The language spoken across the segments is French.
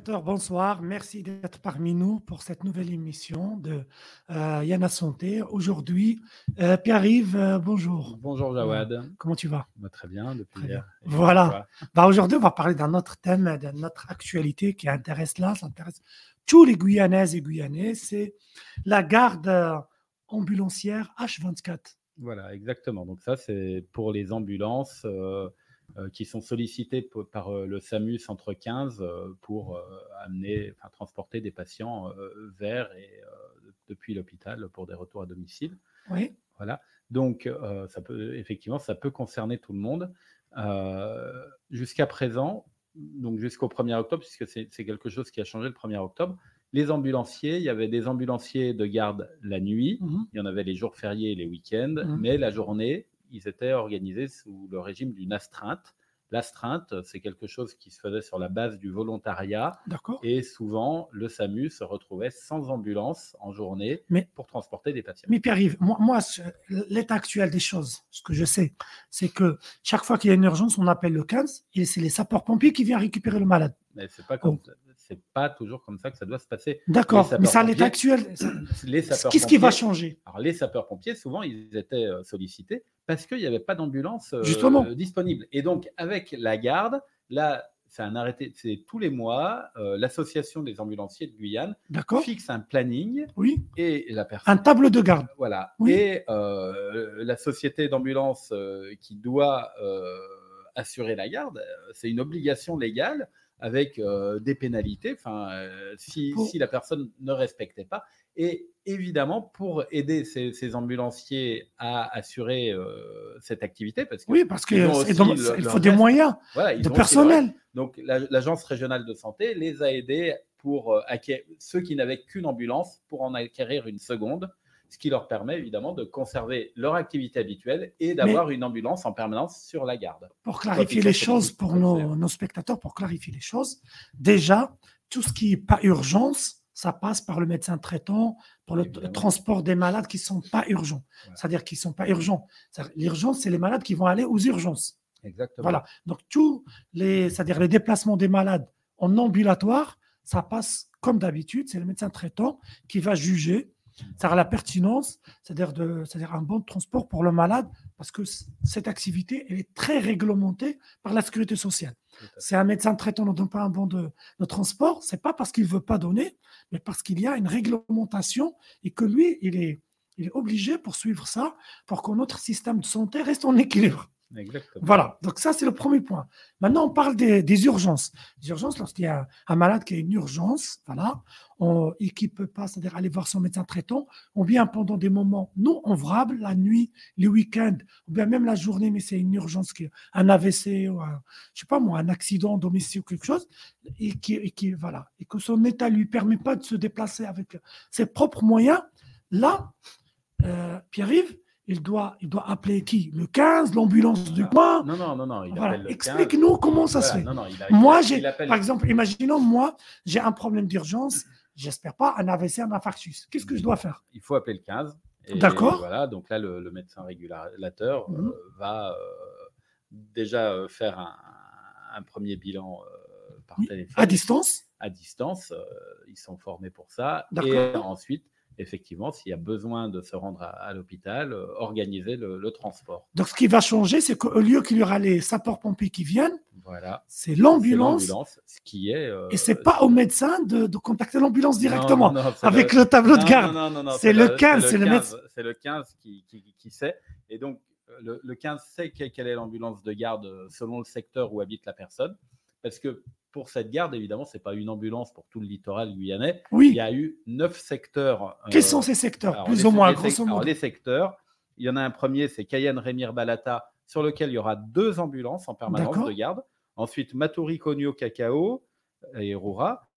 téléspectateurs, bonsoir. Merci d'être parmi nous pour cette nouvelle émission de euh, Yana Santé. Aujourd'hui, euh, Pierre-Yves, euh, bonjour. Bonjour Jawad. Comment tu vas? Bah, Très bien, depuis hier. Voilà. Bah, Aujourd'hui, on va parler d'un autre thème, d'une autre actualité qui intéresse là, ça intéresse tous les Guyanaises et Guyanais. C'est la garde euh, ambulancière H24. Voilà, exactement. Donc ça, c'est pour les ambulances euh, euh, qui sont sollicitées p- par euh, le SAMU Centre 15 euh, pour euh, amener, enfin, transporter des patients euh, vers et euh, depuis l'hôpital pour des retours à domicile. Oui. Voilà. Donc, euh, ça peut, effectivement, ça peut concerner tout le monde. Euh, Jusqu'à présent, donc jusqu'au 1er octobre, puisque c'est c'est quelque chose qui a changé le 1er octobre, les ambulanciers, il y avait des ambulanciers de garde la nuit, Mhm. il y en avait les jours fériés et les week-ends, Mhm. mais la journée, ils étaient organisés sous le régime d'une astreinte. L'astreinte, c'est quelque chose qui se faisait sur la base du volontariat D'accord. et souvent le SAMU se retrouvait sans ambulance en journée Mais- pour transporter des patients. Mais Pierre-Yves, moi, l'état actuel des choses, ce que je sais, c'est que chaque fois qu'il y a une urgence, on appelle le 15 et c'est les sapeurs-pompiers qui viennent récupérer le malade. Mais c'est pas comme c'est pas toujours comme ça que ça doit se passer. D'accord, mais ça, l'état actuel, qu'est-ce qui va changer? Alors les sapeurs-pompiers, souvent, ils étaient euh, sollicités parce qu'il n'y avait pas d'ambulance euh, disponible. Et donc, avec la garde, là, c'est un arrêté, c'est tous les mois, euh, l'association des ambulanciers de Guyane fixe un planning Oui, et la personne. un tableau de garde. Voilà. Oui. Et euh, la société d'ambulance euh, qui doit assurer la garde, c'est une obligation légale avec des pénalités enfin, si, Pour- si la personne ne respectait pas. Et évidemment, pour aider ces, ces ambulanciers à assurer euh, cette activité, parce que Oui, parce qu'il faut des reste. moyens voilà, de aussi personnel. donc, la- l'Agence régionale de santé les a aidés pour euh, acquérir ceux qui n'avaient qu'une ambulance pour en acquérir une seconde, ce qui leur permet évidemment de conserver leur activité habituelle et d'avoir une ambulance en permanence sur la garde. Pour clarifier les choses pour nos spectateurs, pour clarifier les choses, déjà, tout ce qui n'est pas urgence, ça passe par le médecin traitant, pour le Évidemment. transport des malades qui ne sont pas urgents. Voilà. C'est-à-dire qu'ils ne sont pas urgents. L'urgence, c'est les malades qui vont aller aux urgences. Exactement. Voilà. Donc, tous les, c'est-à-dire les déplacements des malades en ambulatoire, ça passe comme d'habitude. C'est le médecin traitant qui va juger, c'est-à-dire la pertinence, c'est-à-dire, de, c'est-à-dire un bon transport pour le malade, parce que c- cette activité, elle est très réglementée par la sécurité sociale. C'est un médecin traitant ne donne pas un bon de, de transport, c'est pas parce qu'il veut pas donner, mais parce qu'il y a une réglementation et que lui, il est, il est obligé pour suivre ça, pour que notre système de santé reste en équilibre. Voilà, donc ça c'est le premier point. Maintenant on parle des, urgences. Les urgences, lorsqu'il y a un malade qui a une urgence, voilà, et qui ne peut pas, c'est-à-dire aller voir son médecin traitant, ou bien pendant des moments non ouvrables, la nuit, les week-ends, ou bien même la journée, mais c'est une urgence, qui, un AVC ou un, je sais pas moi, un accident domestique ou quelque chose, et qui, et qui voilà, et que son état lui permet pas de se déplacer avec ses propres moyens. Là, euh, Pierre-Yves, il doit, il doit appeler qui? Le 15, l'ambulance du coin? Non, non, non, non. Il Voilà. appelle le 15. Explique-nous comment ça se fait. non, non, il a- Moi, il j'ai, appelle- par exemple, imaginons, moi, j'ai un problème d'urgence, j'espère pas un AVC, un infarctus. Qu'est-ce que je dois faire? Il faut appeler le 15. Et D'accord. Voilà, donc là, le, le médecin régulateur euh, Mhm. va euh, déjà euh, faire un, un premier bilan par Oui, téléphone. À distance à distance. ils sont formés pour ça. Et D'accord. ensuite, effectivement, s'il y a besoin de se rendre à, à l'hôpital, euh, organiser le, le transport. Donc, ce qui va changer, c'est qu'au lieu qu'il y aura les sapeurs-pompiers qui viennent, Voilà. c'est l'ambulance. ce qui est. euh, Et c'est pas au médecin de, de contacter l'ambulance directement, non, non, c'est avec le- le tableau de garde. non, non, non, C'est le 15, c'est le 15, C'est le 15 qui, qui, qui sait. Et donc, le, le 15 sait que- quelle est l'ambulance de garde selon le secteur où habite la personne. Parce que pour cette garde, évidemment, ce n'est pas une ambulance pour tout le littoral guyanais. Il Oui. y a eu neuf secteurs. euh, Quels sont ces secteurs, alors, plus ou moins, grosso modo les secteurs, il y en a un premier, c'est Cayenne Rémire Balata, sur lequel il y aura deux ambulances en permanence de garde. Ensuite, Maturi Conio Cacao et Roura.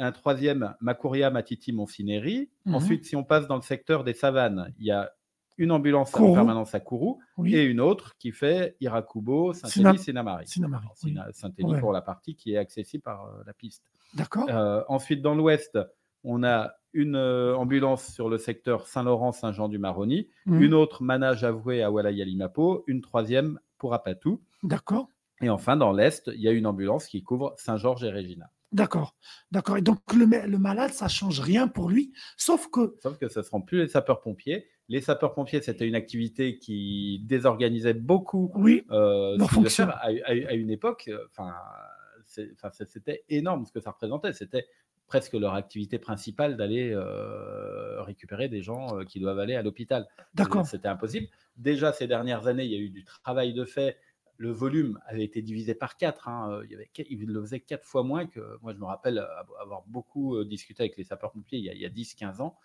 Un troisième, Makuria Matiti Monsineri. Mhm. Ensuite, si on passe dans le secteur des savanes, il y a une ambulance Kourou. en permanence à Kourou Oui. et une autre qui fait Irakubo, Saint-Élie, Sinamari. Sinamari, oui. Saint-Élie Ouais. pour la partie qui est accessible par euh, la piste. D'accord. Euh, ensuite, dans l'ouest, on a une euh, ambulance sur le secteur Saint-Laurent-Saint-Jean-du-Maroni, Mhm. une autre manage avoué à Walaya-Limapo, une troisième pour Apatou. D'accord. Et enfin, dans l'est, il y a une ambulance qui couvre Saint-Georges et Regina. D'accord, d'accord. Et donc le, le malade, ça change rien pour lui, sauf que. Sauf que ce ne seront plus les sapeurs-pompiers. Les sapeurs-pompiers, c'était une activité qui désorganisait beaucoup Oui, euh, ce à, à- à une époque. euh, Enfin, c'était énorme ce que ça représentait. C'était presque leur activité principale d'aller euh, récupérer des gens euh, qui doivent aller à l'hôpital. D'accord. C'était impossible. Déjà, ces dernières années, il y a eu du travail de fait. Le volume avait été divisé par quatre. hein. Il, y avait, il le faisait quatre fois moins que. Moi, je me rappelle avoir beaucoup discuté avec les sapeurs-pompiers il y a, il y a 10-15 ans.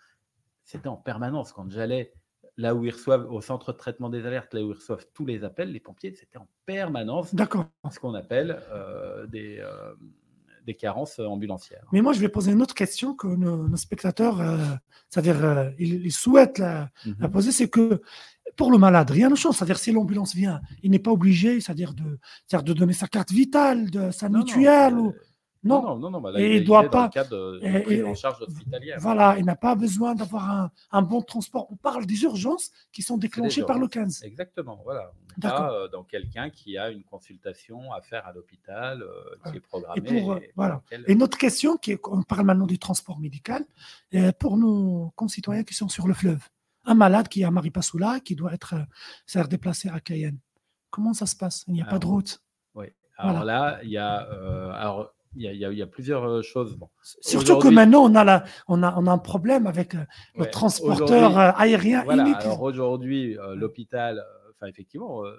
C'était en permanence. Quand j'allais là où ils reçoivent, au centre de traitement des alertes, là où ils reçoivent tous les appels, les pompiers, c'était en permanence D'accord. ce qu'on appelle euh, des, euh, des carences ambulancières. Mais moi, je vais poser une autre question que nos, nos spectateurs, euh, c'est-à-dire, ils, ils souhaitent la, la Mhm. poser, c'est que pour le malade, rien ne change. C'est-à-dire, si l'ambulance vient, il n'est pas obligé, c'est-à-dire de, c'est-à-dire de donner sa carte vitale, de sa Non, mutuelle, ou non, non. non, non, bah là, Et il, il doit pas- le cadre de et- prise et- en charge hospitalière. Voilà, il n'a pas besoin d'avoir un, un bon transport. On parle des urgences qui sont déclenchées par le 15. Exactement, voilà. On pas euh, dans quelqu'un qui a une consultation à faire à l'hôpital, euh, qui est programmée. Et pour, euh, et pour voilà. laquelle- Et une autre question, qui est, on parle maintenant du transport médical, euh, pour nos concitoyens qui sont sur le fleuve. Un malade qui est à Maripasoula, qui doit être c'est-à-dire déplacé à Cayenne. Comment ça se passe? Il n'y a pas de route. Oui. Alors Voilà. là, il y a, alors, il y a, il y plusieurs euh, choses. Bon, Surtout que maintenant, on a, la, on, a, on a un problème avec euh, le Ouais, transporteur euh, aérien Voilà, alors aujourd'hui, euh, l'hôpital, euh, enfin effectivement, euh,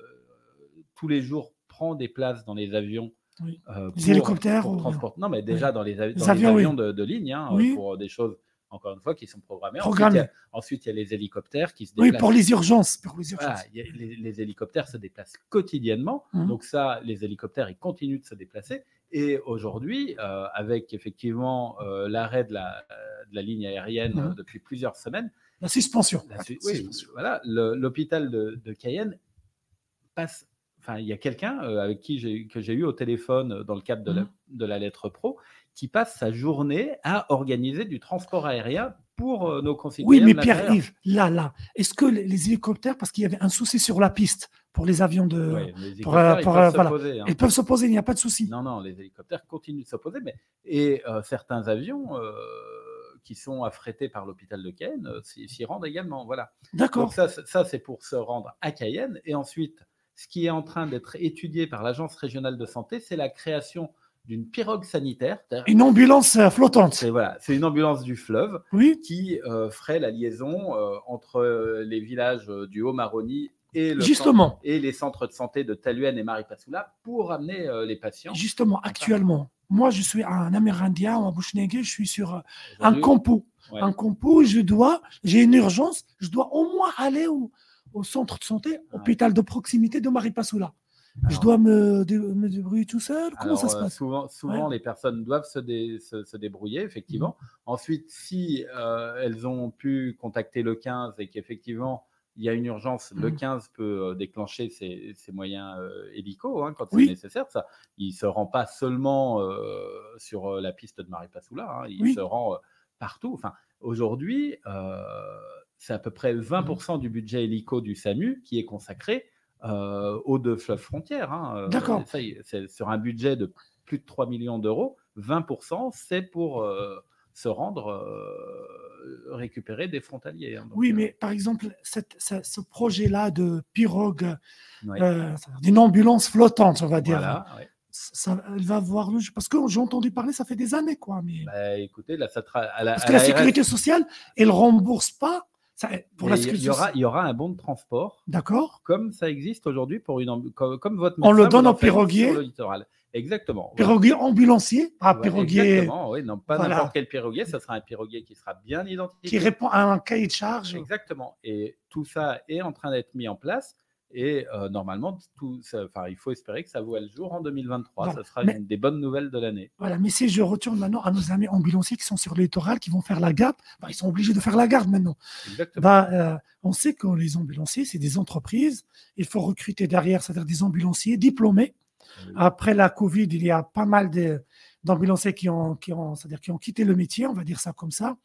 tous les jours prend des places dans les avions. Oui. Les hélicoptères pour ou- transporter- Non, mais déjà dans les, avi- Les dans les avions, oui. de, de ligne, hein, Oui. pour des choses, encore une fois, qui sont programmées. Ensuite, il y a, ensuite, il y a les hélicoptères qui se Oui, déplacent. pour les urgences. Pour les urgences. Voilà, a- les, les hélicoptères se déplacent quotidiennement. Mhm. Donc ça, les hélicoptères, ils continuent de se déplacer. Et aujourd'hui, euh, avec effectivement euh, l'arrêt de la, de la ligne aérienne Mhm. euh, depuis plusieurs semaines, La suspension. la La su- oui, suspension. voilà, l'hôpital de, de Cayenne passe. Enfin, il y a quelqu'un euh, avec qui j'ai que j'ai eu au téléphone euh, dans le cadre de, la, Mhm. de la lettre pro qui passe sa journée à organiser du transport aérien pour euh, nos Oui, concitoyens. mais de l'intérieur. Pierre-Yves, là, là, est-ce que les, les hélicoptères, parce qu'il y avait un souci sur la piste pour les avions de. Ouais, les pour, hélicoptères, euh, pour, peuvent euh, se voilà. poser, hein. Ils peuvent s'opposer, il n'y a pas de souci. Non, non, les hélicoptères continuent de s'opposer, mais et euh, certains avions qui sont affrétés par l'hôpital de Cayenne s'y rendent également. Voilà. D'accord. Donc ça, ça c'est pour se rendre à Cayenne. Et ensuite, ce qui est en train d'être étudié par l'agence régionale de santé, c'est la création d'une pirogue sanitaire. Une ambulance euh, flottante. C'est voilà, c'est une ambulance du fleuve Oui, qui euh, ferait la liaison euh, entre les villages du Haut-Maroni et le centre- justement. et les centres de santé de Taluenne et Maripasoula pour amener euh, les patients. Justement, actuellement, moi, je suis un Amérindien ou un Bouchnégé, je suis sur un compo. ouais. Un compo, je dois, j'ai une urgence, je dois au moins aller au, au centre de santé, hôpital de proximité de Maripasoula. Je dois me, dé- me débrouiller tout seul? Comment Alors, ça se euh, passe? Souvent, souvent les personnes doivent se, dé- se- se débrouiller, effectivement. Mhm. Ensuite, si euh, elles ont pu contacter le 15 et qu'effectivement, il y a une urgence, le Mhm. 15 peut euh, déclencher ses, ses moyens euh, hélicaux hein, quand Oui. c'est nécessaire. Ça. Il ne se rend pas seulement sur la piste de Maripasoula, hein, il Oui. se rend partout. Enfin, Aujourd'hui, c'est à peu près Mhm. 20% du budget hélico du SAMU qui est consacré euh, aux deux fleuves frontières. hein. Euh, D'accord. C'est sur un budget de plus de 3 millions d'euros. 20%, c'est pour euh, se rendre euh, récupérer des frontaliers. hein. Donc, Oui, euh, mais par exemple, cette- ce, ce projet-là de pirogue, euh, d'une ambulance flottante, on va dire, Voilà, ouais. ça, elle va voir le. Parce que j'ai entendu parler, ça fait des années, quoi. Mais... Bah, écoutez, là, ça tra- à la, Parce à que la sécurité sociale, elle rembourse pas. Ça, pour la mais il y, aura, sociale. il y aura un bon de transport D'accord comme ça existe aujourd'hui pour une comme, comme votre On le donne en piroguier. sur le littoral. Exactement. Piroguier ambulancier, pas Ouais, piroguier Exactement, oui, non, pas Voilà. n'importe quel piroguier, ce sera un piroguier qui sera bien identifié. qui répond à un cahier de charge. Exactement. Et tout ça est en train d'être mis en place. Et euh, normalement, tout, ça- il faut espérer que ça voit le jour en 2023. Non, Ce sera mais- une des bonnes nouvelles de l'année. Voilà, mais si je retourne maintenant à nos amis ambulanciers qui sont sur le littoral, qui vont faire la garde, bah, ils sont obligés de faire la garde maintenant. Exactement. Bah, euh, on sait que les ambulanciers, c'est des entreprises. Il faut recruter derrière, c'est-à-dire des ambulanciers diplômés. Oui. Après la Covid, il y a pas mal de- d'ambulanciers qui ont, qui, ont, c'est-à-dire qui ont quitté le métier, on va dire ça comme ça.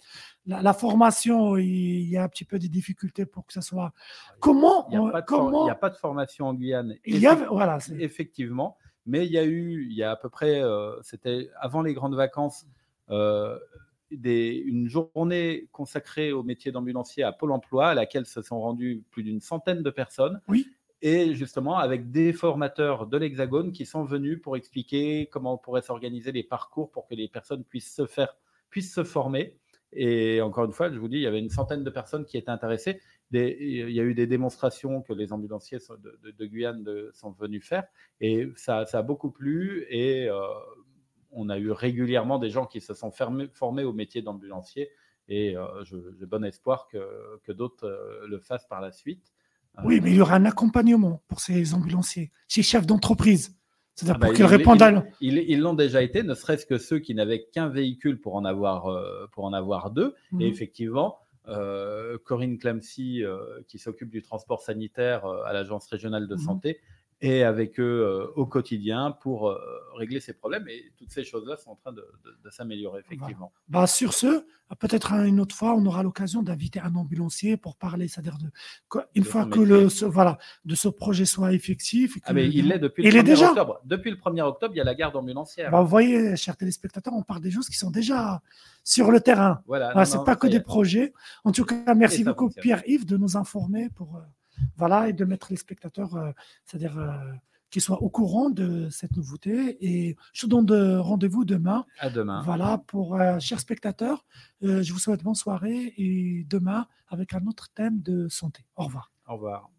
La, la formation, il y a un petit peu des difficultés pour que ça soit. Comment Il n'y a, pas de for- il comment y a pas de formation en Guyane. il y a- voilà, c'est- Effectivement. Mais il y a eu, il y a à peu près, c'était avant les grandes vacances, des, une journée consacrée au métier d'ambulancier à Pôle emploi, à laquelle se sont rendues plus d'une centaine de personnes. Oui. Et justement, avec des formateurs de l'Hexagone qui sont venus pour expliquer comment on pourrait s'organiser les parcours pour que les personnes puissent se former. Et encore une fois, je vous dis, il y avait une centaine de personnes qui étaient intéressées. Il y a eu des démonstrations que les ambulanciers de, Guyane sont venus faire. Et ça, ça a beaucoup plu. Et euh, on a eu régulièrement des gens qui se sont formés au métier d'ambulancier et euh, j'ai bon espoir que, d'autres euh, le fassent par la suite. Oui, mais il y aura un accompagnement pour ces ambulanciers, ces chefs d'entreprise. C'est-à-dire ah pour bah, qu'ils répondent à. Ils l'ont déjà été, ne serait-ce que ceux qui n'avaient qu'un véhicule pour en avoir, euh, pour en avoir deux. Et mhm. effectivement, Corinne Clamcy, qui s'occupe du transport sanitaire à l'Agence régionale de mhm. santé, et avec eux euh, au quotidien pour euh, régler ces problèmes. Et toutes ces choses-là sont en train de, s'améliorer, effectivement. Bah, sur ce, peut-être une autre fois, on aura l'occasion d'inviter un ambulancier pour parler, c'est-à-dire de, une fois que le, ce, voilà, de ce projet soit effectif. ah, mais il l'est depuis le 1er déjà... octobre. Depuis le 1er octobre, il y a la garde ambulancière. Bah, vous voyez, chers téléspectateurs, on parle des choses qui sont déjà sur le terrain. Voilà, Ce n'est pas que des projets. En tout cas, merci beaucoup, Pierre-Yves, de nous informer pour. Voilà, et de mettre les spectateurs, euh, c'est-à-dire euh, qu'ils soient au courant de cette nouveauté. Et je vous donne rendez-vous demain. À demain. Voilà, pour euh, chers spectateurs, je vous souhaite bonne soirée et demain avec un autre thème de santé. Au revoir. Au revoir.